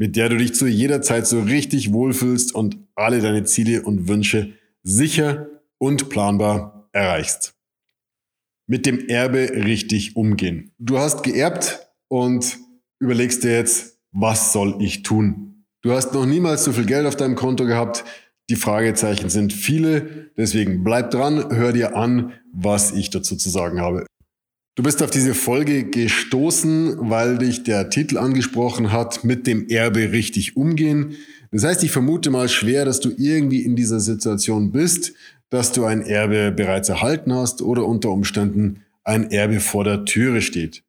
mit der du dich zu jeder Zeit so richtig wohlfühlst und alle deine Ziele und Wünsche sicher und planbar erreichst. Mit dem Erbe richtig umgehen. Du hast geerbt und überlegst dir jetzt, was soll ich tun? Du hast noch niemals so viel Geld auf deinem Konto gehabt. Die Fragezeichen sind viele. Deswegen bleib dran, hör dir an, was ich dazu zu sagen habe. Du bist auf diese Folge gestoßen, weil dich der Titel angesprochen hat, mit dem Erbe richtig umgehen. Das heißt, ich vermute mal schwer, dass du irgendwie in dieser Situation bist, dass du ein Erbe bereits erhalten hast oder unter Umständen ein Erbe vor der Türe steht.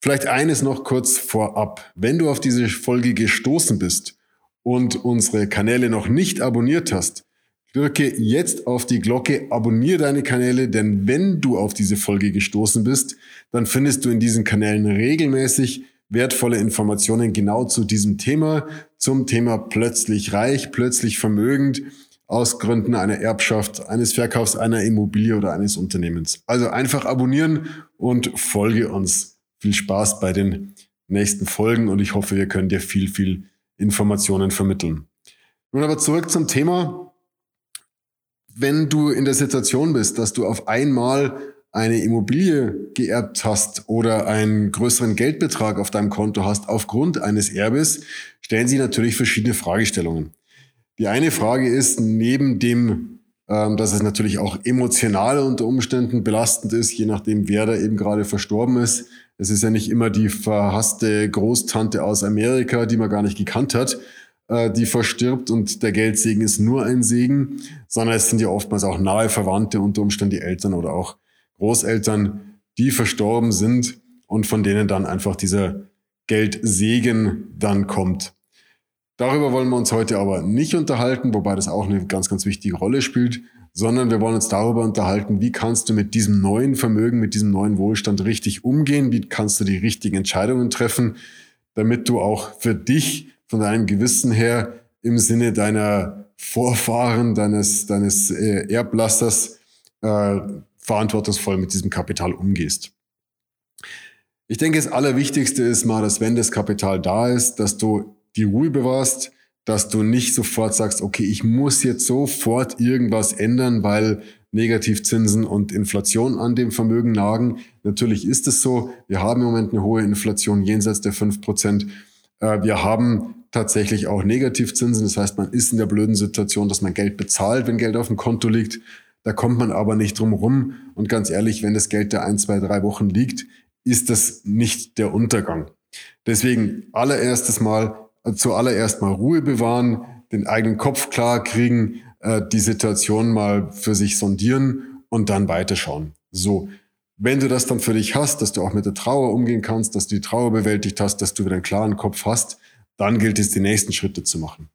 Vielleicht eines noch kurz vorab. Wenn du auf diese Folge gestoßen bist und unsere Kanäle noch nicht abonniert hast, Drücke jetzt auf die Glocke, abonniere deine Kanäle, denn wenn du auf diese Folge gestoßen bist, dann findest du in diesen Kanälen regelmäßig wertvolle Informationen genau zu diesem Thema, zum Thema plötzlich reich, plötzlich vermögend, aus Gründen einer Erbschaft, eines Verkaufs einer Immobilie oder eines Unternehmens. Also einfach abonnieren und folge uns. Viel Spaß bei den nächsten Folgen und ich hoffe, wir können dir viel, viel Informationen vermitteln. Nun aber zurück zum Thema wenn du in der Situation bist, dass du auf einmal eine Immobilie geerbt hast oder einen größeren Geldbetrag auf deinem Konto hast aufgrund eines Erbes, stellen sich natürlich verschiedene Fragestellungen. Die eine Frage ist, neben dem, ähm, dass es natürlich auch emotional unter Umständen belastend ist, je nachdem, wer da eben gerade verstorben ist. Es ist ja nicht immer die verhasste Großtante aus Amerika, die man gar nicht gekannt hat, äh, die verstirbt und der Geldsegen ist nur ein Segen, sondern es sind ja oftmals auch nahe Verwandte, unter Umständen die Eltern oder auch Großeltern, die verstorben sind und von denen dann einfach dieser Geldsegen dann kommt. Darüber wollen wir uns heute aber nicht unterhalten, wobei das auch eine ganz, ganz wichtige Rolle spielt, sondern wir wollen uns darüber unterhalten, wie kannst du mit diesem neuen Vermögen, mit diesem neuen Wohlstand richtig umgehen, wie kannst du die richtigen Entscheidungen treffen, damit du auch für dich von deinem Gewissen her im Sinne deiner Vorfahren, deines, deines äh, Erblassers äh, verantwortungsvoll mit diesem Kapital umgehst. Ich denke, das Allerwichtigste ist mal, dass wenn das Kapital da ist, dass du die Ruhe bewahrst, dass du nicht sofort sagst, okay, ich muss jetzt sofort irgendwas ändern, weil Negativzinsen und Inflation an dem Vermögen nagen. Natürlich ist es so. Wir haben im Moment eine hohe Inflation jenseits der fünf Prozent. Äh, wir haben tatsächlich auch Negativzinsen. Das heißt, man ist in der blöden Situation, dass man Geld bezahlt, wenn Geld auf dem Konto liegt. Da kommt man aber nicht drum rum. Und ganz ehrlich, wenn das Geld da ein, zwei, drei Wochen liegt, ist das nicht der Untergang. Deswegen allererstes Mal, äh, zuallererst mal Ruhe bewahren, den eigenen Kopf klar kriegen, äh, die Situation mal für sich sondieren und dann weiterschauen. So. Wenn du das dann für dich hast, dass du auch mit der Trauer umgehen kannst, dass du die Trauer bewältigt hast, dass du wieder einen klaren Kopf hast, dann gilt es, die nächsten Schritte zu machen.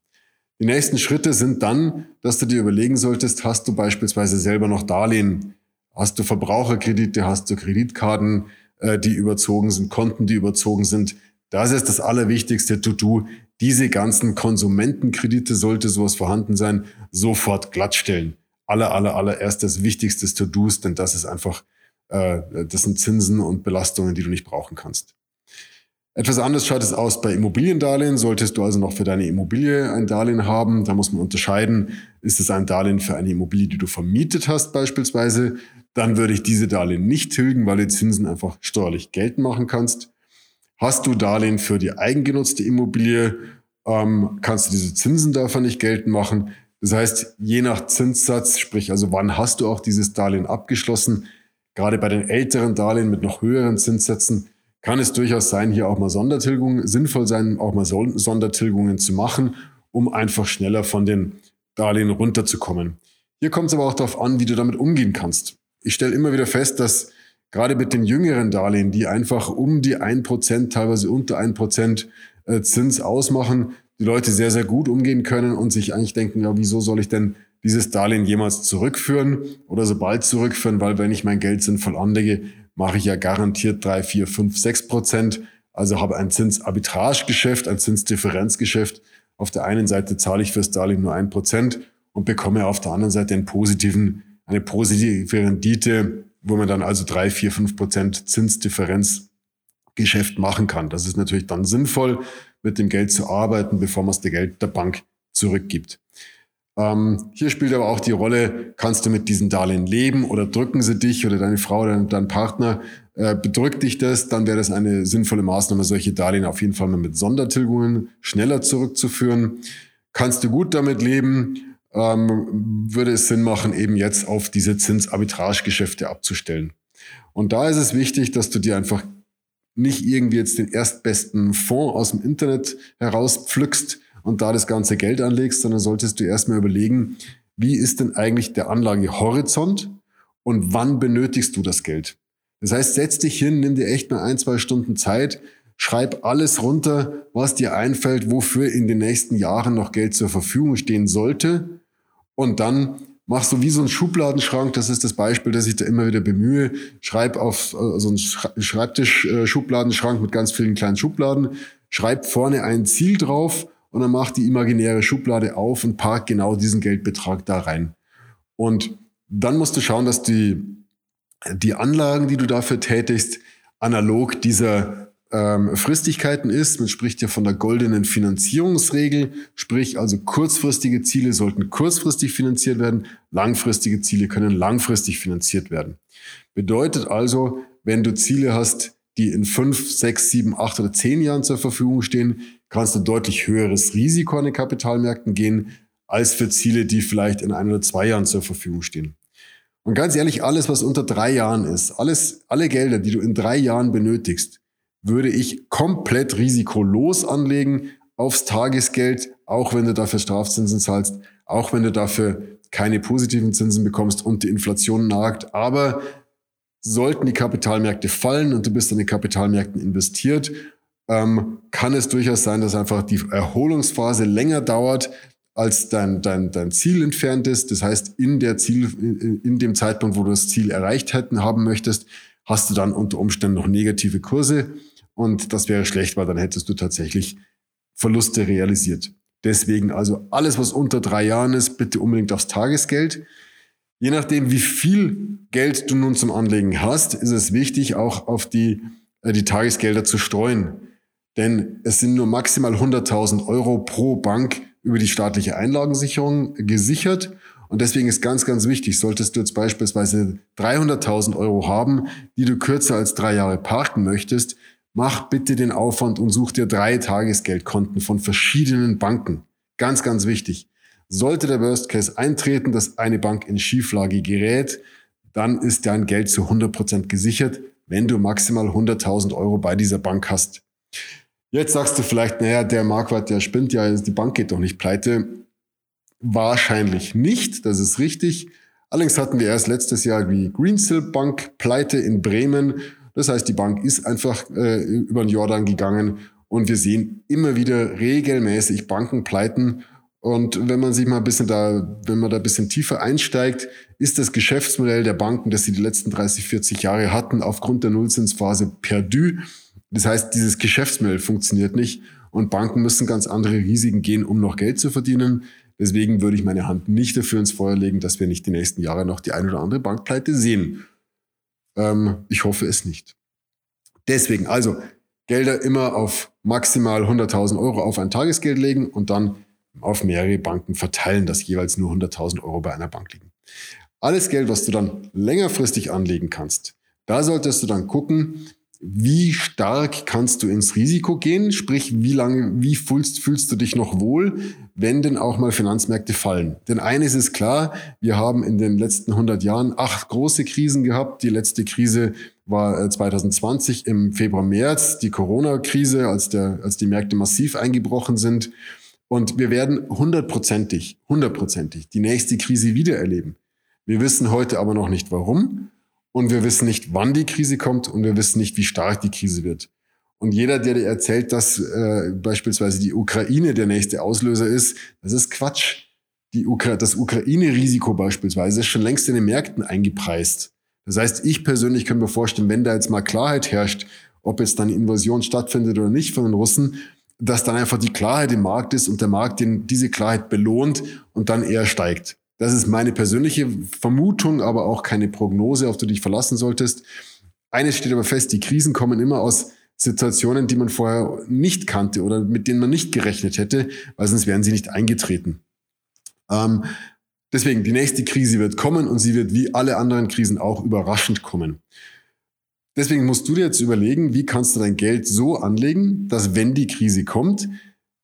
Die nächsten Schritte sind dann, dass du dir überlegen solltest, hast du beispielsweise selber noch Darlehen, hast du Verbraucherkredite, hast du Kreditkarten, äh, die überzogen sind, Konten, die überzogen sind. Das ist das Allerwichtigste To-Do. Diese ganzen Konsumentenkredite, sollte sowas vorhanden sein, sofort glattstellen. Aller, aller, allererstes wichtigstes To-Dos, denn das ist einfach, äh, das sind Zinsen und Belastungen, die du nicht brauchen kannst. Etwas anders schaut es aus bei Immobiliendarlehen. Solltest du also noch für deine Immobilie ein Darlehen haben, da muss man unterscheiden, ist es ein Darlehen für eine Immobilie, die du vermietet hast beispielsweise, dann würde ich diese Darlehen nicht tilgen, weil du Zinsen einfach steuerlich geltend machen kannst. Hast du Darlehen für die eigengenutzte Immobilie, ähm, kannst du diese Zinsen dafür nicht geltend machen. Das heißt, je nach Zinssatz, sprich also wann hast du auch dieses Darlehen abgeschlossen, gerade bei den älteren Darlehen mit noch höheren Zinssätzen, kann es durchaus sein, hier auch mal Sondertilgungen, sinnvoll sein, auch mal Sondertilgungen zu machen, um einfach schneller von den Darlehen runterzukommen. Hier kommt es aber auch darauf an, wie du damit umgehen kannst. Ich stelle immer wieder fest, dass gerade mit den jüngeren Darlehen, die einfach um die ein Prozent, teilweise unter ein Prozent äh, Zins ausmachen, die Leute sehr, sehr gut umgehen können und sich eigentlich denken, ja, wieso soll ich denn dieses Darlehen jemals zurückführen oder so bald zurückführen, weil wenn ich mein Geld sinnvoll anlege, mache ich ja garantiert drei, vier, fünf, sechs Prozent. Also habe ein Zinsarbitragegeschäft, ein Zinsdifferenzgeschäft. Auf der einen Seite zahle ich fürs Darlehen nur ein Prozent und bekomme auf der anderen Seite einen positiven, eine positive Rendite, wo man dann also drei, vier, fünf Prozent Zinsdifferenzgeschäft machen kann. Das ist natürlich dann sinnvoll, mit dem Geld zu arbeiten, bevor man es der Geld der Bank zurückgibt. Ähm, hier spielt aber auch die Rolle, kannst du mit diesen Darlehen leben oder drücken sie dich oder deine Frau oder dein Partner äh, bedrückt dich das, dann wäre das eine sinnvolle Maßnahme, solche Darlehen auf jeden Fall mal mit Sondertilgungen schneller zurückzuführen. Kannst du gut damit leben, ähm, würde es Sinn machen, eben jetzt auf diese Zinsarbitragegeschäfte abzustellen. Und da ist es wichtig, dass du dir einfach nicht irgendwie jetzt den erstbesten Fonds aus dem Internet herauspflückst, und da das ganze Geld anlegst, sondern solltest du erstmal überlegen, wie ist denn eigentlich der Anlagehorizont und wann benötigst du das Geld? Das heißt, setz dich hin, nimm dir echt mal ein, zwei Stunden Zeit, schreib alles runter, was dir einfällt, wofür in den nächsten Jahren noch Geld zur Verfügung stehen sollte. Und dann mach so wie so ein Schubladenschrank, das ist das Beispiel, das ich da immer wieder bemühe. Schreib auf äh, so einen Schreibtisch-Schubladenschrank mit ganz vielen kleinen Schubladen, schreib vorne ein Ziel drauf und dann macht die imaginäre Schublade auf und parkt genau diesen Geldbetrag da rein. Und dann musst du schauen, dass die, die Anlagen, die du dafür tätigst, analog dieser ähm, Fristigkeiten ist. Man spricht ja von der goldenen Finanzierungsregel, sprich also kurzfristige Ziele sollten kurzfristig finanziert werden, langfristige Ziele können langfristig finanziert werden. Bedeutet also, wenn du Ziele hast, die in fünf, sechs, sieben, acht oder zehn Jahren zur Verfügung stehen, kannst du deutlich höheres Risiko an den Kapitalmärkten gehen, als für Ziele, die vielleicht in ein oder zwei Jahren zur Verfügung stehen. Und ganz ehrlich, alles, was unter drei Jahren ist, alles, alle Gelder, die du in drei Jahren benötigst, würde ich komplett risikolos anlegen aufs Tagesgeld, auch wenn du dafür Strafzinsen zahlst, auch wenn du dafür keine positiven Zinsen bekommst und die Inflation nagt. Aber sollten die Kapitalmärkte fallen und du bist an den Kapitalmärkten investiert ähm, kann es durchaus sein, dass einfach die Erholungsphase länger dauert, als dein, dein, dein Ziel entfernt ist. Das heißt, in der Ziel, in, in dem Zeitpunkt, wo du das Ziel erreicht hätten, haben möchtest, hast du dann unter Umständen noch negative Kurse. Und das wäre schlecht, weil dann hättest du tatsächlich Verluste realisiert. Deswegen also alles, was unter drei Jahren ist, bitte unbedingt aufs Tagesgeld. Je nachdem, wie viel Geld du nun zum Anlegen hast, ist es wichtig, auch auf die, äh, die Tagesgelder zu streuen. Denn es sind nur maximal 100.000 Euro pro Bank über die staatliche Einlagensicherung gesichert. Und deswegen ist ganz, ganz wichtig, solltest du jetzt beispielsweise 300.000 Euro haben, die du kürzer als drei Jahre parken möchtest, mach bitte den Aufwand und such dir drei Tagesgeldkonten von verschiedenen Banken. Ganz, ganz wichtig. Sollte der Worst Case eintreten, dass eine Bank in Schieflage gerät, dann ist dein Geld zu 100 Prozent gesichert, wenn du maximal 100.000 Euro bei dieser Bank hast. Jetzt sagst du vielleicht, naja, der Marquardt, der spinnt ja, die Bank geht doch nicht pleite. Wahrscheinlich nicht, das ist richtig. Allerdings hatten wir erst letztes Jahr die Greensill Bank pleite in Bremen. Das heißt, die Bank ist einfach äh, über den Jordan gegangen und wir sehen immer wieder regelmäßig Bankenpleiten. Und wenn man sich mal ein bisschen da, wenn man da ein bisschen tiefer einsteigt, ist das Geschäftsmodell der Banken, das sie die letzten 30, 40 Jahre hatten, aufgrund der Nullzinsphase perdu. Das heißt, dieses Geschäftsmodell funktioniert nicht und Banken müssen ganz andere Risiken gehen, um noch Geld zu verdienen. Deswegen würde ich meine Hand nicht dafür ins Feuer legen, dass wir nicht die nächsten Jahre noch die ein oder andere Bankpleite sehen. Ähm, ich hoffe es nicht. Deswegen also Gelder immer auf maximal 100.000 Euro auf ein Tagesgeld legen und dann auf mehrere Banken verteilen, dass jeweils nur 100.000 Euro bei einer Bank liegen. Alles Geld, was du dann längerfristig anlegen kannst, da solltest du dann gucken, wie stark kannst du ins Risiko gehen? Sprich, wie lange, wie fühlst, fühlst du dich noch wohl, wenn denn auch mal Finanzmärkte fallen? Denn eines ist klar, wir haben in den letzten 100 Jahren acht große Krisen gehabt. Die letzte Krise war 2020 äh, im Februar, März, die Corona-Krise, als, der, als die Märkte massiv eingebrochen sind. Und wir werden hundertprozentig, hundertprozentig die nächste Krise wieder erleben. Wir wissen heute aber noch nicht warum und wir wissen nicht, wann die Krise kommt und wir wissen nicht, wie stark die Krise wird. Und jeder, der dir erzählt, dass äh, beispielsweise die Ukraine der nächste Auslöser ist, das ist Quatsch. Die Ukra das Ukraine-Risiko beispielsweise ist schon längst in den Märkten eingepreist. Das heißt, ich persönlich kann mir vorstellen, wenn da jetzt mal Klarheit herrscht, ob jetzt dann Invasion stattfindet oder nicht von den Russen, dass dann einfach die Klarheit im Markt ist und der Markt den, diese Klarheit belohnt und dann eher steigt. Das ist meine persönliche Vermutung, aber auch keine Prognose, auf die du dich verlassen solltest. Eines steht aber fest, die Krisen kommen immer aus Situationen, die man vorher nicht kannte oder mit denen man nicht gerechnet hätte, weil sonst wären sie nicht eingetreten. Ähm, deswegen, die nächste Krise wird kommen und sie wird wie alle anderen Krisen auch überraschend kommen. Deswegen musst du dir jetzt überlegen, wie kannst du dein Geld so anlegen, dass wenn die Krise kommt,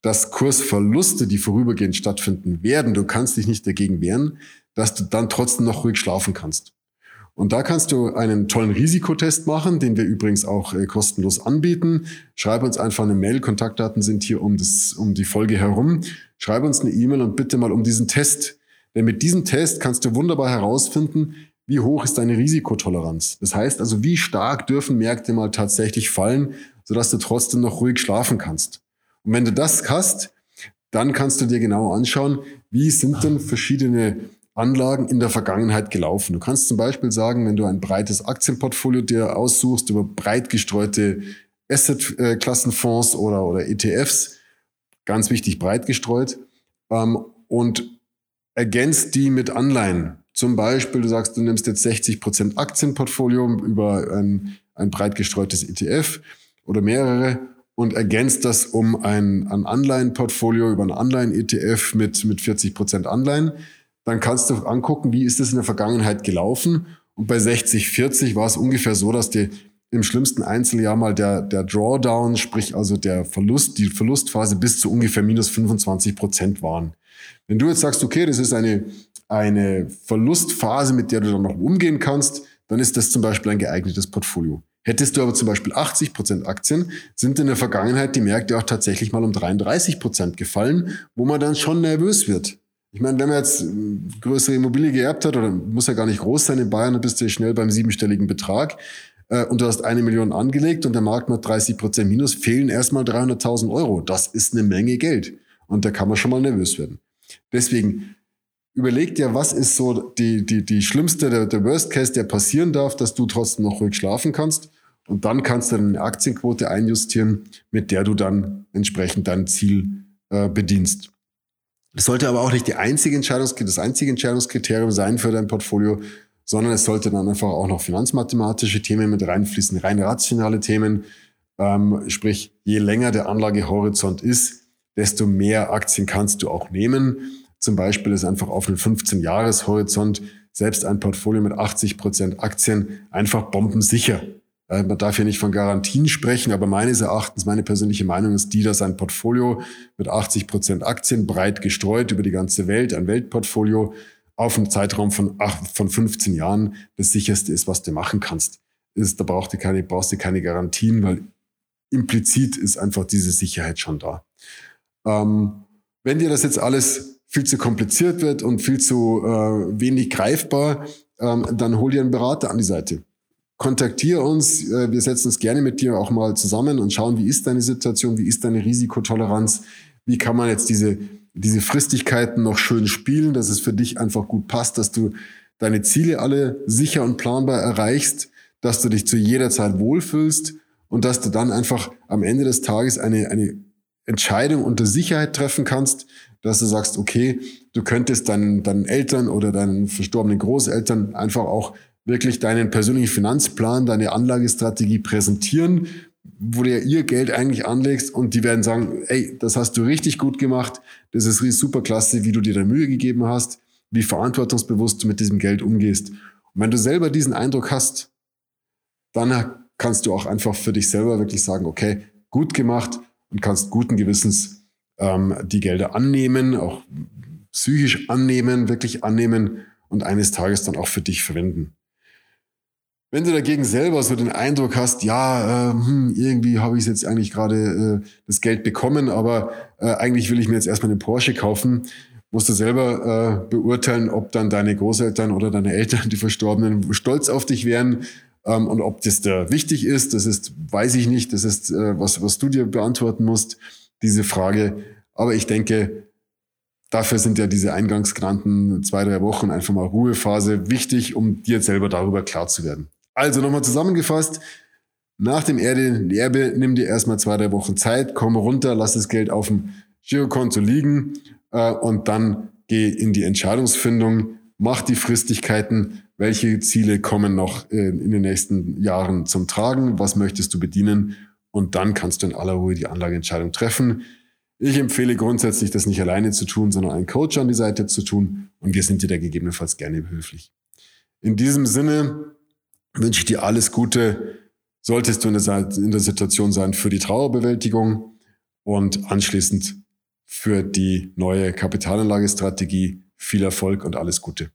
dass Kursverluste, die vorübergehend stattfinden werden, du kannst dich nicht dagegen wehren, dass du dann trotzdem noch ruhig schlafen kannst. Und da kannst du einen tollen Risikotest machen, den wir übrigens auch äh, kostenlos anbieten. Schreib uns einfach eine Mail, Kontaktdaten sind hier um, das, um die Folge herum. Schreib uns eine E-Mail und bitte mal um diesen Test. Denn mit diesem Test kannst du wunderbar herausfinden, wie hoch ist deine Risikotoleranz. Das heißt also, wie stark dürfen Märkte mal tatsächlich fallen, sodass du trotzdem noch ruhig schlafen kannst. Und wenn du das hast, dann kannst du dir genau anschauen, wie sind denn verschiedene Anlagen in der Vergangenheit gelaufen. Du kannst zum Beispiel sagen, wenn du ein breites Aktienportfolio dir aussuchst über breit gestreute Asset-Klassenfonds oder, oder ETFs, ganz wichtig breit gestreut, ähm, und ergänzt die mit Anleihen. Zum Beispiel, du sagst, du nimmst jetzt 60 Prozent Aktienportfolio über ein, ein breit gestreutes ETF oder mehrere und ergänzt das um ein, ein Anleihenportfolio über ein Anleihen-ETF mit, mit 40 Prozent Anleihen dann kannst du angucken, wie ist es in der Vergangenheit gelaufen. Und bei 60, 40 war es ungefähr so, dass die im schlimmsten Einzeljahr mal der, der Drawdown, sprich also der Verlust, die Verlustphase bis zu ungefähr minus 25 Prozent waren. Wenn du jetzt sagst, okay, das ist eine, eine Verlustphase, mit der du dann noch umgehen kannst, dann ist das zum Beispiel ein geeignetes Portfolio. Hättest du aber zum Beispiel 80 Prozent Aktien, sind in der Vergangenheit die Märkte auch tatsächlich mal um 33 Prozent gefallen, wo man dann schon nervös wird. Ich meine, wenn man jetzt größere Immobilie geerbt hat, oder muss ja gar nicht groß sein in Bayern, dann bist du schnell beim siebenstelligen Betrag äh, und du hast eine Million angelegt und der Markt macht 30 Prozent Minus, fehlen erstmal 300.000 Euro. Das ist eine Menge Geld. Und da kann man schon mal nervös werden. Deswegen überleg dir, was ist so die, die, die schlimmste, der, der Worst Case, der passieren darf, dass du trotzdem noch ruhig schlafen kannst. Und dann kannst du eine Aktienquote einjustieren, mit der du dann entsprechend dein Ziel äh, bedienst. Es sollte aber auch nicht die einzige Entscheidungs das einzige Entscheidungskriterium sein für dein Portfolio, sondern es sollte dann einfach auch noch finanzmathematische Themen mit reinfließen, rein rationale Themen. Ähm, sprich, je länger der Anlagehorizont ist, desto mehr Aktien kannst du auch nehmen. Zum Beispiel ist einfach auf einen 15-Jahres-Horizont selbst ein Portfolio mit 80 Prozent Aktien einfach bombensicher. Äh, man darf hier nicht von Garantien sprechen, aber meines Erachtens, meine persönliche Meinung ist die, dass ein Portfolio mit 80 Prozent Aktien breit gestreut über die ganze Welt, ein Weltportfolio auf einem Zeitraum von, von 15 Jahren das sicherste ist, was du machen kannst. Ist, da brauchst du, keine, brauchst du keine Garantien, weil implizit ist einfach diese Sicherheit schon da. Ähm, wenn dir das jetzt alles viel zu kompliziert wird und viel zu äh, wenig greifbar, ähm, dann hol dir einen Berater an die Seite kontaktiere uns. Äh, wir setzen uns gerne mit dir auch mal zusammen und schauen, wie ist deine Situation, wie ist deine Risikotoleranz, wie kann man jetzt diese, diese Fristigkeiten noch schön spielen, dass es für dich einfach gut passt, dass du deine Ziele alle sicher und planbar erreichst, dass du dich zu jeder Zeit wohlfühlst und dass du dann einfach am Ende des Tages eine, eine Entscheidung unter Sicherheit treffen kannst, dass du sagst, okay, du könntest deinen, deinen Eltern oder deinen verstorbenen Großeltern einfach auch wirklich deinen persönlichen Finanzplan, deine Anlagestrategie präsentieren, wo du ja ihr Geld eigentlich anlegst und die werden sagen, ey, das hast du richtig gut gemacht, das ist super klasse, wie du dir da Mühe gegeben hast, wie verantwortungsbewusst du mit diesem Geld umgehst. Und wenn du selber diesen Eindruck hast, dann kannst du auch einfach für dich selber wirklich sagen, okay, gut gemacht und kannst guten Gewissens ähm, die Gelder annehmen, auch psychisch annehmen, wirklich annehmen und eines Tages dann auch für dich verwenden. Wenn du dagegen selber so den Eindruck hast, ja, äh, hm, irgendwie habe ich jetzt eigentlich gerade äh, das Geld bekommen, aber äh, eigentlich will ich mir jetzt erstmal einen Porsche kaufen, musst du selber äh, beurteilen, ob dann deine Großeltern oder deine Eltern, die Verstorbenen, stolz auf dich wären Ähm, und ob das da wichtig ist, das ist, weiß ich nicht. Das ist äh, was, was du dir beantworten musst, diese Frage. Aber ich denke, dafür sind ja diese eingangs genannten zwei, drei Wochen einfach mal Ruhephase wichtig, um dir selber darüber klar zu werden. Also nochmal zusammengefasst. Nach dem Erbe, Erbe nimm dir erstmal zwei, drei Wochen Zeit, komm runter, lass das Geld auf dem Girokonto liegen äh, und dann geh in die Entscheidungsfindung, mach die Fristigkeiten, welche Ziele kommen noch äh, in den nächsten Jahren zum Tragen, was möchtest du bedienen und dann kannst du in aller Ruhe die Anlageentscheidung treffen. Ich empfehle grundsätzlich, das nicht alleine zu tun, sondern einen Coach an die Seite zu tun und wir sind dir da gegebenenfalls gerne behilflich. In diesem Sinne wünsche ich dir alles Gute, solltest du in der, Situation sein für die Trauerbewältigung und anschließend für die neue Kapitalanlagestrategie. Viel Erfolg und alles Gute.